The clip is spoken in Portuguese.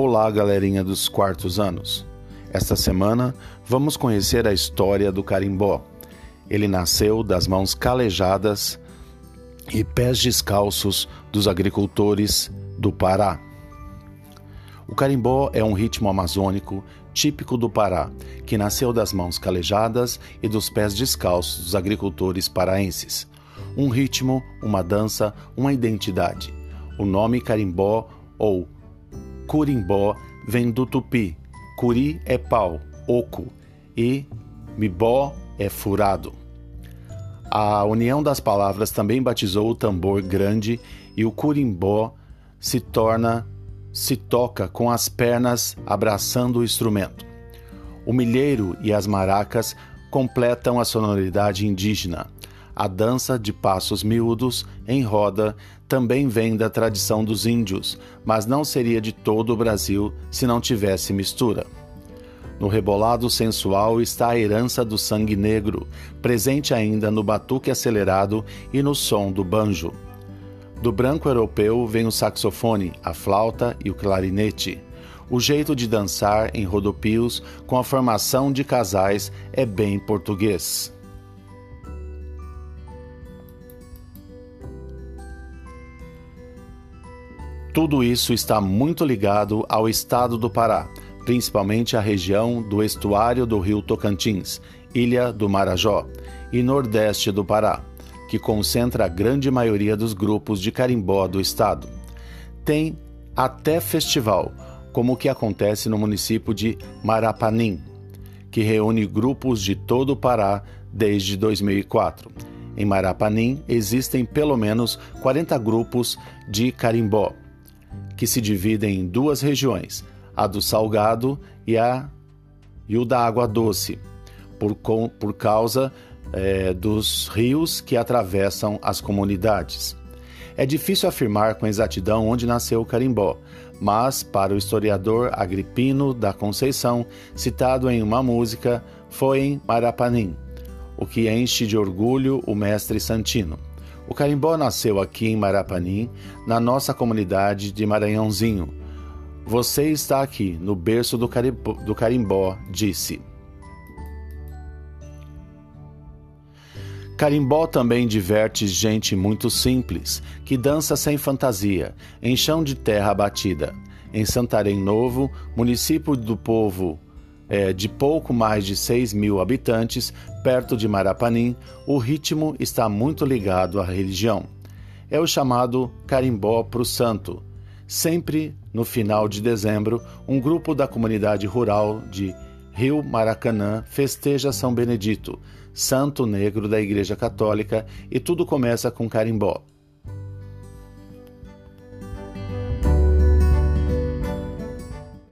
Olá, galerinha dos quartos anos. Esta semana vamos conhecer a história do carimbó. Ele nasceu das mãos calejadas e pés descalços dos agricultores do Pará. O carimbó é um ritmo amazônico típico do Pará, que nasceu das mãos calejadas e dos pés descalços dos agricultores paraenses. Um ritmo, uma dança, uma identidade. O nome carimbó ou Curimbó vem do tupi. Curi é pau, oco, e mibó é furado. A união das palavras também batizou o tambor grande e o curimbó se torna se toca com as pernas abraçando o instrumento. O milheiro e as maracas completam a sonoridade indígena. A dança de passos miúdos em roda também vem da tradição dos índios, mas não seria de todo o Brasil se não tivesse mistura. No rebolado sensual está a herança do sangue negro, presente ainda no batuque acelerado e no som do banjo. Do branco europeu vem o saxofone, a flauta e o clarinete. O jeito de dançar em rodopios com a formação de casais é bem português. Tudo isso está muito ligado ao estado do Pará, principalmente a região do estuário do rio Tocantins, Ilha do Marajó e nordeste do Pará, que concentra a grande maioria dos grupos de carimbó do estado. Tem até festival, como o que acontece no município de Marapanim, que reúne grupos de todo o Pará desde 2004. Em Marapanim existem pelo menos 40 grupos de carimbó que se dividem em duas regiões, a do salgado e, a, e o da água doce, por, com, por causa é, dos rios que atravessam as comunidades. É difícil afirmar com exatidão onde nasceu o carimbó, mas, para o historiador Agripino da Conceição, citado em uma música, foi em Marapanim, o que enche de orgulho o mestre Santino. O carimbó nasceu aqui em Marapanim, na nossa comunidade de Maranhãozinho. Você está aqui, no berço do carimbó, do carimbó disse. Carimbó também diverte gente muito simples, que dança sem fantasia, em chão de terra batida. Em Santarém Novo, município do povo é, de pouco mais de 6 mil habitantes, perto de Marapanim, o ritmo está muito ligado à religião. É o chamado carimbó pro santo. Sempre no final de dezembro, um grupo da comunidade rural de Rio Maracanã festeja São Benedito, santo negro da Igreja Católica, e tudo começa com carimbó.